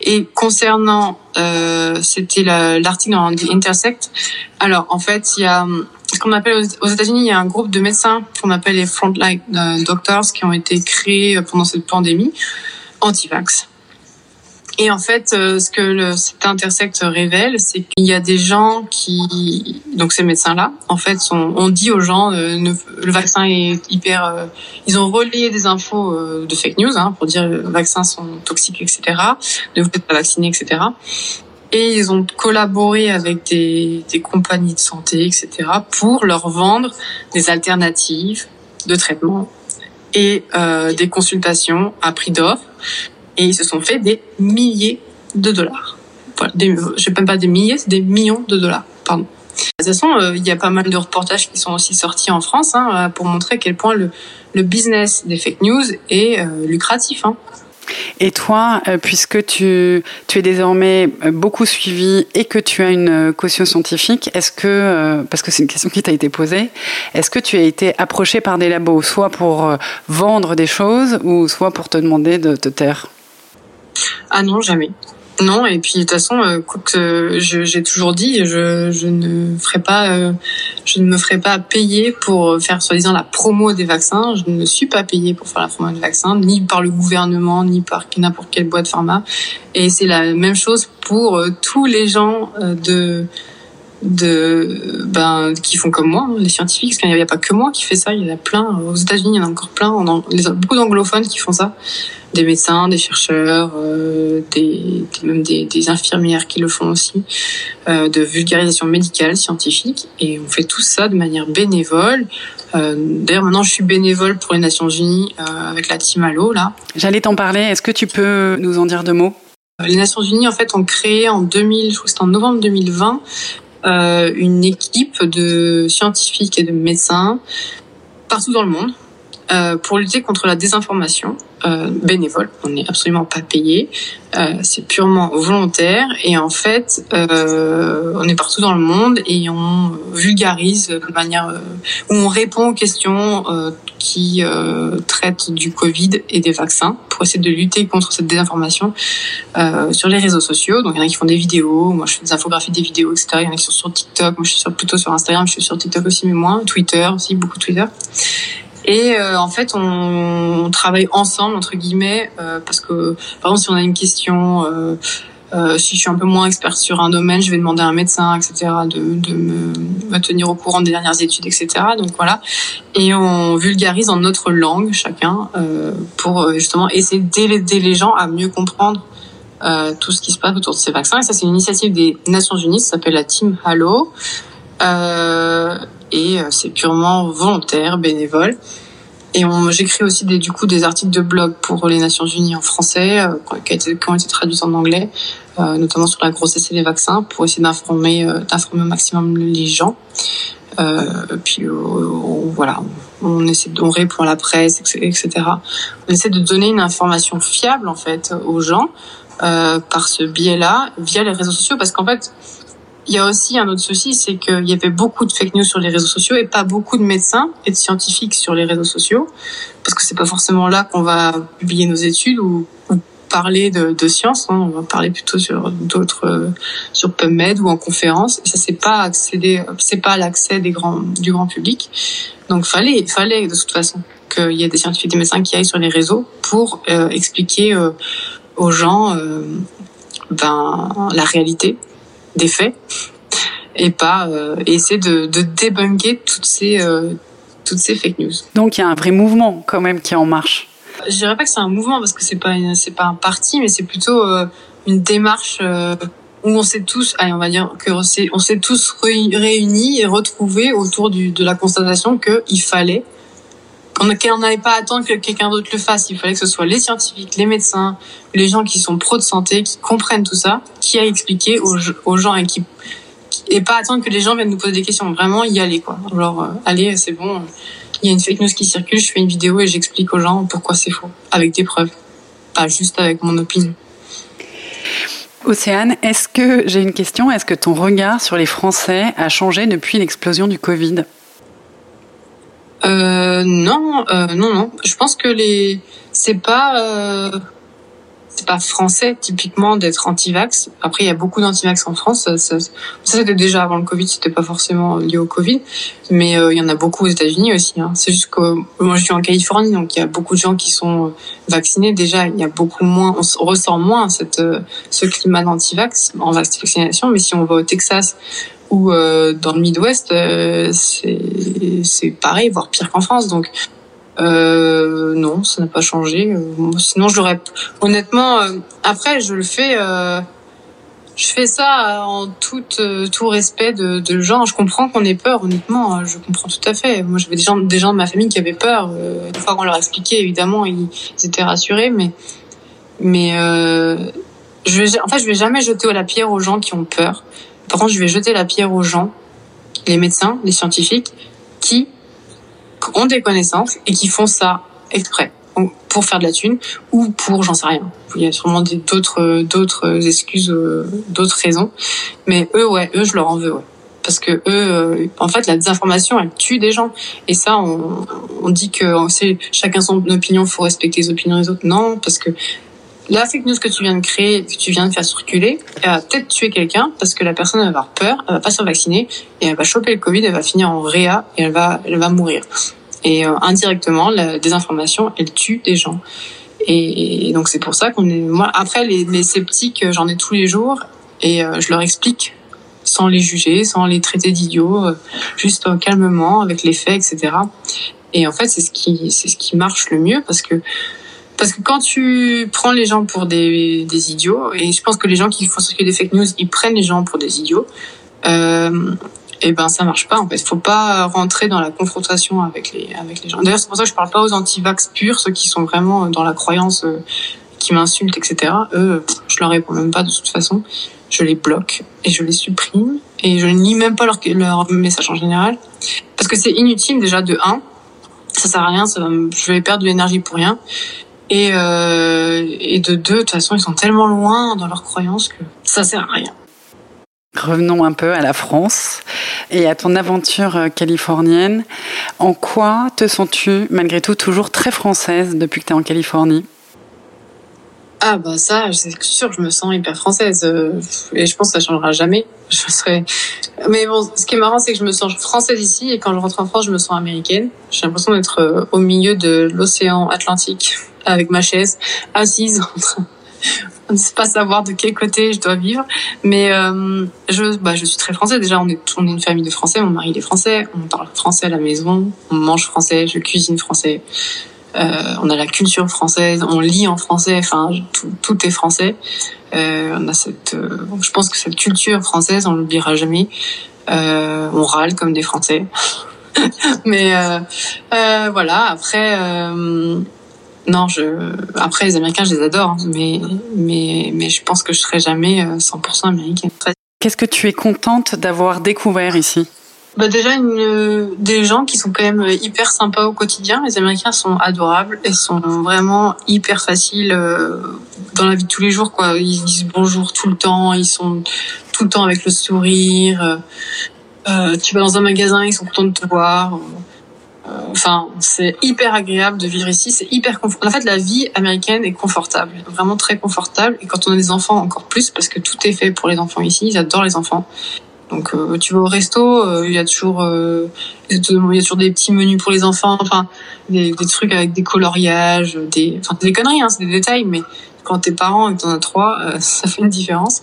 Et concernant, euh, c'était l'article dans Intersect. Alors en fait, il y a ce qu'on appelle aux États-Unis, il y a un groupe de médecins qu'on appelle les frontline euh, doctors qui ont été créés euh, pendant cette pandémie anti-vax. Et en fait, euh, ce que le, cet intersect révèle, c'est qu'il y a des gens qui, donc ces médecins-là, en fait, sont, on dit aux gens, le vaccin est hyper, ils ont relayé des infos de fake news hein, pour dire les vaccins sont toxiques, etc. Ne vous faites pas vacciner, etc. et ils ont collaboré avec des, des compagnies de santé, etc., pour leur vendre des alternatives de traitement et euh, des consultations à prix d'offre. Et ils se sont fait des milliers de dollars. Voilà, des, je ne pas des milliers, c'est des millions de dollars. Pardon. De toute façon, euh, il y a pas mal de reportages qui sont aussi sortis en France hein, pour montrer à quel point le, le business des fake news est euh, lucratif. Hein. Et toi, euh, puisque tu, es désormais euh, beaucoup suivi et que tu as une caution scientifique, est-ce que, parce que c'est une question qui t'a été posée, est-ce que tu as été approché par des labos, soit pour vendre des choses ou soit pour te demander de te taire? Ah non, jamais. Non, et puis de toute façon, euh, que j'ai toujours dit, je, je ne ferai pas, euh, je ne me ferai pas payer pour faire soi-disant la promo des vaccins. Je ne suis pas payée pour faire la promo des vaccins, ni par le gouvernement, ni par n'importe quelle boîte pharma. Et c'est la même chose pour euh, tous les gens de de ben qui font comme moi, hein, les scientifiques, parce qu'il n'y a, pas que moi qui fait ça, il y en a plein. Aux États-Unis, il y en a encore plein, on beaucoup d'anglophones qui font ça des médecins, des chercheurs, euh, des, même des, des, infirmières qui le font aussi, euh, de vulgarisation médicale, scientifique, et on fait tout ça de manière bénévole. Euh, D'ailleurs, maintenant, je suis bénévole pour les Nations Unies euh, avec la Team Allo, là. J'allais t'en parler. Est-ce que tu peux nous en dire deux mots? Les Nations Unies, en fait, ont créé en 2000, je crois que c'était en novembre 2020, euh, une équipe de scientifiques et de médecins partout dans le monde euh, pour lutter contre la désinformation euh, bénévole. On n'est absolument pas payé. Euh, c'est purement volontaire. Et en fait, euh, on est partout dans le monde et on vulgarise de manière euh, où on répond aux questions qui traitent du Covid et des vaccins pour essayer de lutter contre cette désinformation sur les réseaux sociaux. Donc il y en a qui font des vidéos. Moi, je fais des infographies, des vidéos, etc. Il y en a qui sont sur TikTok. Moi, je suis sur, plutôt sur Instagram. Je suis sur TikTok aussi, mais moins. Twitter aussi, beaucoup Twitter. Et euh, en fait, on, on, travaille ensemble entre guillemets euh, parce que par exemple, si on a une question, euh, euh, si je suis un peu moins expert sur un domaine, je vais demander à un médecin, etc., de, de me, me, tenir au courant des dernières études, etc. Donc voilà. Et on vulgarise en notre langue chacun euh, pour justement essayer d'aider les gens à mieux comprendre tout ce qui se passe autour de ces vaccins. Et ça, c'est une initiative des Nations Unies, ça s'appelle la Team Hallo. Euh, et euh, c'est purement volontaire, bénévole. Et j'écris aussi des, du coup des articles de blog pour les Nations Unies en français, euh, qui, ont été traduits en anglais, euh, notamment sur la grossesse et les vaccins, pour essayer d'informer, euh, au maximum les gens. Euh, puis voilà, on essaie, on répond à la presse, etc. On essaie de donner une information fiable en fait aux gens par ce biais-là, via les réseaux sociaux, parce qu'en fait, il y a aussi un autre souci, c'est qu'il y avait beaucoup de fake news sur les réseaux sociaux et pas beaucoup de médecins et de scientifiques sur les réseaux sociaux, parce que c'est pas forcément là qu'on va publier nos études ou, parler de, de science. Hein. On va parler plutôt sur d'autres, euh, sur PubMed ou en conférence. Et ça, c'est pas accéder, c'est pas l'accès des grands, du grand public. Donc, fallait, fallait de toute façon qu'il y ait des scientifiques, des médecins qui aillent sur les réseaux pour euh, expliquer euh, aux gens ben la réalité des faits et pas euh, essayer de, de débunker toutes ces euh, toutes ces fake news. Donc il y a un vrai mouvement quand même qui est en marche. Je dirais pas que c'est un mouvement parce que c'est pas c'est pas un parti mais c'est plutôt euh, une démarche euh, où on s'est tous allez on va dire que on s'est tous réunis et retrouvés autour du, de la constatation que il fallait qu'on n'allait pas attendre que quelqu'un d'autre le fasse. Il fallait que ce soit les scientifiques, les médecins, les gens qui sont pros de santé, qui comprennent tout ça, qui a expliqué aux, aux gens et qui et pas attendre que les gens viennent nous poser des questions. Vraiment y aller quoi. Genre euh, allez, c'est bon. Il y a une fake news qui circule, je fais une vidéo et j'explique aux gens pourquoi c'est faux, avec des preuves, pas juste avec mon opinion. Océane, est-ce que j'ai une question Est-ce que ton regard sur les Français a changé depuis l'explosion du Covid? Euh, non, euh, non, non. Je pense que les, c'est pas, euh, c'est pas français typiquement d'être anti-vax. Après, il y a beaucoup d'anti-vax en France. Ça, ça, c'était déjà avant le Covid. C'était pas forcément lié au Covid, mais euh, il y en a beaucoup aux États-Unis aussi. Hein. C'est juste que moi, je suis en Californie, donc il y a beaucoup de gens qui sont euh, vaccinés. Déjà, il y a beaucoup moins, on ressent moins cette, euh, ce climat d'anti-vax en vaccination. Mais si on va au Texas ou euh, dans le Midwest, euh, c'est pareil, voire pire qu'en France. Donc euh, non, ça n'a pas changé. sinon, je l'aurais. Honnêtement, après, je le fais je fais ça en tout, tout respect de, de gens. Je comprends qu'on ait peur, honnêtement. Hein, je comprends tout à fait. Moi, j'avais des gens, des gens de ma famille qui avaient peur. Une fois qu'on leur expliquait, évidemment, ils, étaient rassurés. Mais, mais je en fait, je vais jamais jeter la pierre aux gens qui ont peur. Je vais jeter la pierre aux gens, les médecins, les scientifiques, qui ont des connaissances et qui font ça exprès pour faire de la thune ou pour j'en sais rien. Il y a sûrement d'autres d'autres excuses, euh, d'autres raisons. Mais eux, ouais, eux, je leur en veux. Parce que eux, euh, en fait, la désinformation, elle tue des gens. Et ça, on, on dit que c'est chacun son opinion, faut respecter les opinions des autres. Non, parce que la fake news que tu viens de créer, que tu viens de faire circuler, elle va peut-être tuer quelqu'un parce que la personne va avoir peur, elle va pas se vacciner et elle va choper le Covid, elle va finir en réa et elle va, elle va mourir. Et euh, indirectement, la désinformation, elle tue des gens. Et, donc c'est pour ça qu'on est. Moi, après les, les sceptiques, j'en ai tous les jours et euh, je leur explique sans les juger, sans les traiter d'idiots, euh, juste calmement avec les faits, etc. Et en fait, c'est ce qui c'est ce qui marche le mieux parce que parce que quand tu prends les gens pour des, idiots, et je pense que les gens qui font circuler des fake news, ils prennent les gens pour des idiots. Euh, et eh ben ça marche pas en fait. Faut pas rentrer dans la confrontation avec les avec les gens. D'ailleurs c'est pour ça que je parle pas aux anti-vax purs, ceux qui sont vraiment dans la croyance, euh, qui m'insultent etc. Eux, je leur réponds même pas de toute façon. Je les bloque et je les supprime et je ne lis même pas leur leur message en général parce que c'est inutile déjà de un, ça sert à rien, je vais perdre de l'énergie pour rien. Et, euh, et de deux, de toute façon, ils sont tellement loin dans leurs croyances que ça sert à rien. Revenons un peu à la France et à ton aventure euh, californienne. En quoi te sens-tu malgré tout toujours très française depuis que tu es en Californie? Ah bah ça, c'est sûr je me sens hyper française euh, et je pense que ça changera jamais. Je serai. Mais bon, ce qui est marrant, c'est que je me sens française ici et quand je rentre en France, je me sens américaine. J'ai l'impression d'être euh, au milieu de l'océan Atlantique avec ma chaise assise en train ne sait pas savoir de quel côté je dois vivre. Mais euh, je, bah, je suis très français. Déjà, on est, on est une famille de Français. Mon mari est français. On parle français à la maison. On mange français. Je cuisine français. Euh, on a la culture française. On lit en français. Enfin, tout, tout est français. Euh, on a cette, euh, je pense que cette culture française, on l'oubliera jamais. Euh, on râle comme des Français. Mais euh, voilà. Après non, je. Après, les Américains, je les adore, hein, mais mais mais je pense que je serai jamais 100% euh, américaine. Qu'est-ce que tu es contente d'avoir découvert ici? Bah déjà une, des gens qui sont quand même hyper sympas au quotidien. Les Américains sont adorables et sont vraiment hyper faciles euh, dans la vie de tous les jours. Quoi, ils disent bonjour tout le temps, ils sont tout le temps avec le sourire. Euh, tu vas dans un magasin, ils sont contents de te voir. Enfin, c'est hyper agréable de vivre ici. C'est hyper En fait, la vie américaine est confortable, vraiment très confortable. Et quand on a des enfants, encore plus, parce que tout est fait pour les enfants ici. Ils adorent les enfants. Donc, euh, tu vas au resto, euh, il y a toujours, euh, y a toujours des petits menus pour les enfants. Enfin, des, trucs avec des coloriages, des, enfin, des conneries, hein, c'est des détails, mais quand t'es parent et que t'en as trois, ça fait une différence.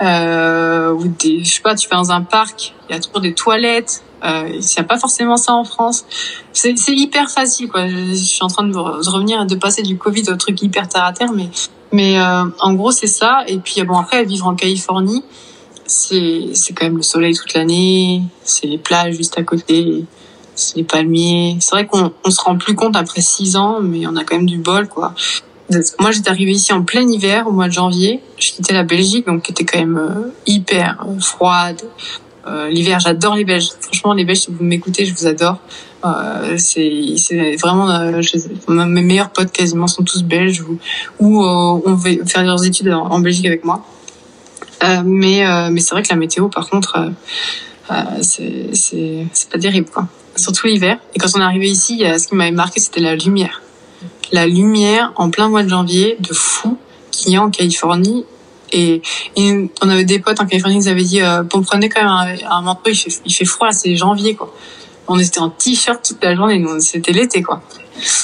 ou des, je sais pas, tu vas dans un parc, il y a toujours des toilettes il n'y a pas forcément ça en France. C'est hyper facile, quoi. Je, suis en train de, revenir et de passer du Covid au truc hyper terre à terre, mais mais en gros c'est ça. Et puis bon après vivre en Californie, c'est quand même le soleil toute l'année, c'est les plages juste à côté, c'est les palmiers. C'est vrai qu'on on se rend plus compte après six ans, mais on a quand même du bol, quoi. Moi, j'étais arrivée ici en plein hiver, au mois de janvier. Je quittais la Belgique, donc qui était quand même euh, hyper froide, euh, l'hiver, j'adore les Belges. Franchement, les Belges, si vous m'écoutez, je vous adore. Euh, c'est vraiment euh, mes meilleurs potes quasiment sont tous belges ou, ou euh, on va faire leurs études en, Belgique avec moi. Mais mais c'est vrai que la météo, par contre, c'est c'est c'est pas terrible quoi. Surtout l'hiver. Et quand on est arrivé ici, ce qui m'avait marqué, c'était la lumière. La lumière en plein mois de janvier, de fou, qu'il y a en Californie et, on avait des potes en Californie qui nous avaient dit, euh, bon, prenez quand même un, un manteau, il fait, il fait froid, c'est janvier, quoi. On était en t-shirt toute la journée, nous, c'était l'été, quoi.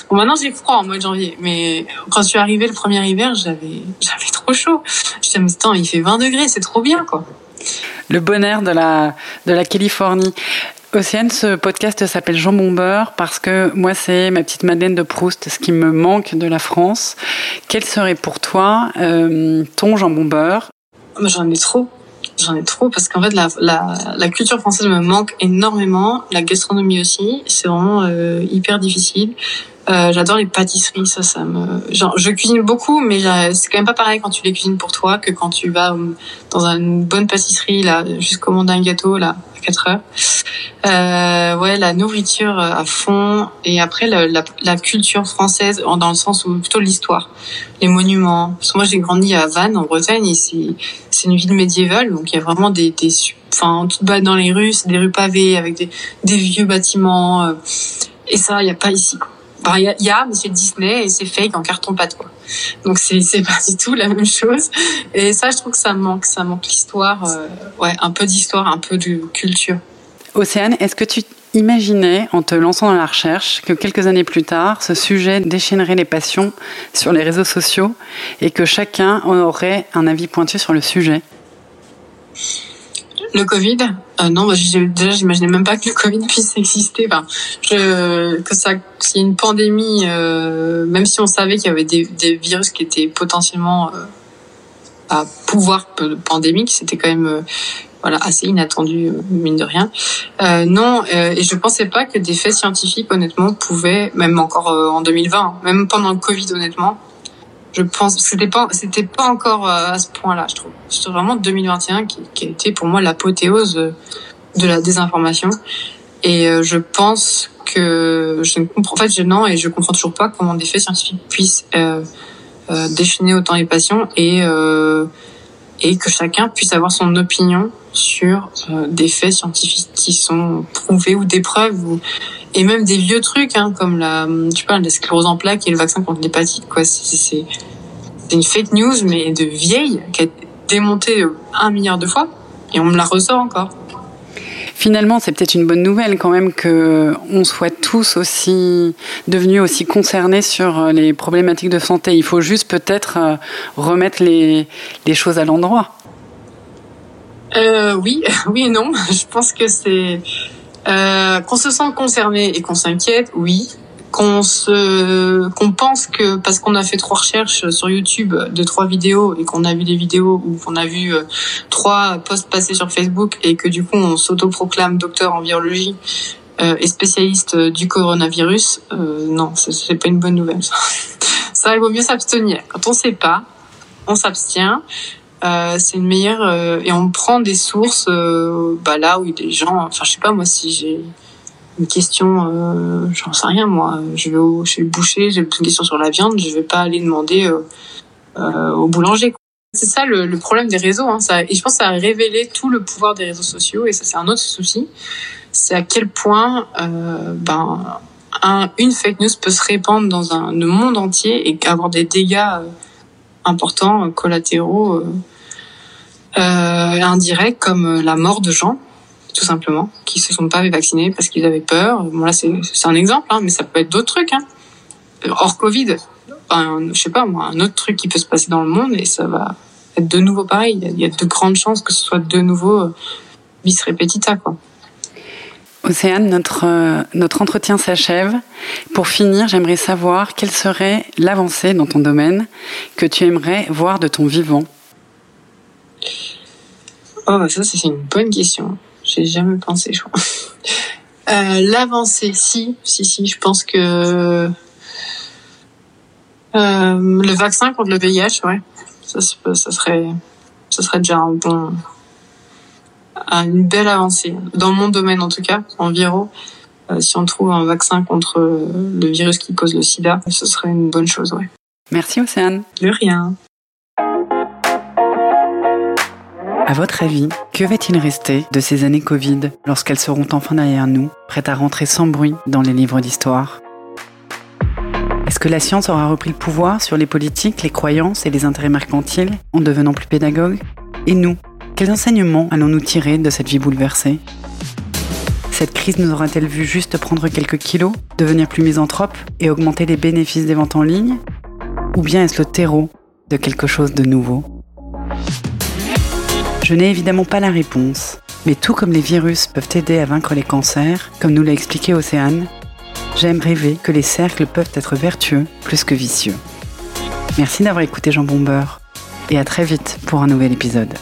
Bon, maintenant j'ai froid en mois de janvier, mais quand je suis arrivée le premier hiver, j'avais, j'avais trop chaud. Je disais, mais attends, il fait 20 degrés, c'est trop bien, quoi. Le bonheur de la, de la Californie. Océane, ce podcast s'appelle Jean Beurre parce que moi, c'est ma petite Madeleine de Proust, ce qui me manque de la France. Quel serait pour toi euh, ton Jean Beurre? J'en ai trop. J'en ai trop parce qu'en fait la, la, la, culture française me manque énormément, la gastronomie aussi, c'est vraiment euh, hyper difficile. Euh, j'adore les pâtisseries, ça, ça me. Genre, je cuisine beaucoup, mais c'est quand même pas pareil quand tu les cuisines pour toi que quand tu vas euh, dans une bonne pâtisserie là, juste commander un gâteau là à 4 heures. Euh, ouais, la nourriture à fond et après la, la, la, culture française dans le sens où plutôt l'histoire, les monuments. Parce que moi j'ai grandi à Vannes en Bretagne et c'est une ville médiévale donc il y a vraiment des, des enfin tout bas dans les rues, c'est des rues pavées avec des, des vieux bâtiments euh, et ça il y a pas ici quoi. Il y, y, a, Monsieur Disney et c'est fake en carton pâte quoi. Donc c'est c'est pas du tout la même chose. Et ça, je trouve que ça manque, ça manque l'histoire, euh, ouais, un peu d'histoire, un peu de culture. Océane, est-ce que tu imaginais, en te lançant dans la recherche, que quelques années plus tard, ce sujet déchaînerait les passions sur les réseaux sociaux et que chacun aurait un avis pointu sur le sujet? Le Covid euh, Non, bah, déjà, j'imaginais même pas que le Covid puisse exister. Enfin, je, que ça, qu'il une pandémie, euh, même si on savait qu'il y avait des, des, virus qui étaient potentiellement euh, à pouvoir pandémique, c'était quand même euh, voilà assez inattendu mine de rien. Euh, non, et je pensais pas que des faits scientifiques honnêtement pouvaient, même encore en 2020, hein, même pendant le Covid honnêtement, je pense c'était pas c'était pas encore euh, à ce point-là je trouve. C'est vraiment 2021 qui, qui, a été pour moi l'apothéose de la désinformation. Et euh, je pense que je ne comprends en fait je non et je comprends toujours pas comment des faits scientifiques puissent euh, euh, déchaîner autant les passions et euh, et que chacun puisse avoir son opinion sur des faits scientifiques qui sont prouvés ou des preuves ou et même des vieux trucs hein, comme la tu parles la sclérose en plaques et le vaccin contre l'hépatite quoi. C'est une fake news mais de vieille qui a été démontée un milliard de fois et on me la ressort encore Finalement, c'est peut-être une bonne nouvelle quand même que on soit tous aussi devenus aussi concernés sur les problématiques de santé. Il faut juste peut-être euh, remettre les, choses à l'endroit. Euh, oui, oui et non. Je pense que c'est euh, qu'on se sent concerné et qu'on s'inquiète, oui. Qu'on se, qu'on pense que parce qu'on a fait trois recherches sur YouTube de trois vidéos et qu'on a vu des vidéos ou qu'on a vu euh, trois posts passer sur Facebook et que du coup on s'autoproclame docteur en virologie euh, et spécialiste du coronavirus, euh, non, c'est pas une bonne nouvelle. Ça, il vaut mieux s'abstenir. Quand on sait pas, on s'abstient. Euh, c'est une meilleure euh, et on prend des sources euh, bah là où il y a des gens enfin je sais pas moi si j'ai une question euh, j'en sais rien moi. Je vais au, chez le boucher j'ai une question sur la viande je vais pas aller demander au boulanger c'est ça le, le, problème des réseaux hein, ça, et je pense que ça a révélé tout le pouvoir des réseaux sociaux et ça c'est un autre souci. C'est à quel point ben un, une fake news peut se répandre dans un le monde entier et avoir des dégâts importants euh, collatéraux euh, euh, indirects comme la mort de gens tout simplement qui se sont pas vaccinés parce qu'ils avaient peur bon là c'est un exemple hein, mais ça peut être d'autres trucs hein. hors Covid enfin, je sais pas moi un autre truc qui peut se passer dans le monde et ça va être de nouveau pareil il y a de grandes chances que ce soit de nouveau bis repetita quoi Océane, notre, euh, notre entretien s'achève. Pour finir, j'aimerais savoir quelle serait l'avancée dans ton domaine que tu aimerais voir de ton vivant. Oh, bah ça, c'est une bonne question. J'ai jamais pensé, je crois. Euh, l'avancée, si, si, si, je pense que euh, le vaccin contre le VIH, ouais, ça, ça serait, ça serait déjà un bon, une belle avancée dans mon domaine en tout cas, en viro. Euh, si on trouve un vaccin contre le virus qui cause le sida, ce serait une bonne chose, ouais. Merci Océane. De rien. À votre avis, que va-t-il rester de ces années Covid lorsqu'elles seront enfin derrière nous, prêtes à rentrer sans bruit dans les livres d'histoire? Est-ce que la science aura repris le pouvoir sur les politiques, les croyances et les intérêts mercantiles en devenant plus pédagogue? Et nous, quels enseignements allons-nous tirer de cette vie bouleversée? Cette crise nous aura-t-elle vu juste prendre quelques kilos, devenir plus misanthrope et augmenter les bénéfices des ventes en ligne? Ou bien est-ce le terreau de quelque chose de nouveau? Je n'ai évidemment pas la réponse, mais tout comme les virus peuvent aider à vaincre les cancers, comme nous l'a expliqué Océane, j'aime rêver que les cercles peuvent être vertueux plus que vicieux. Merci d'avoir écouté Jean Bomber et à très vite pour un nouvel épisode.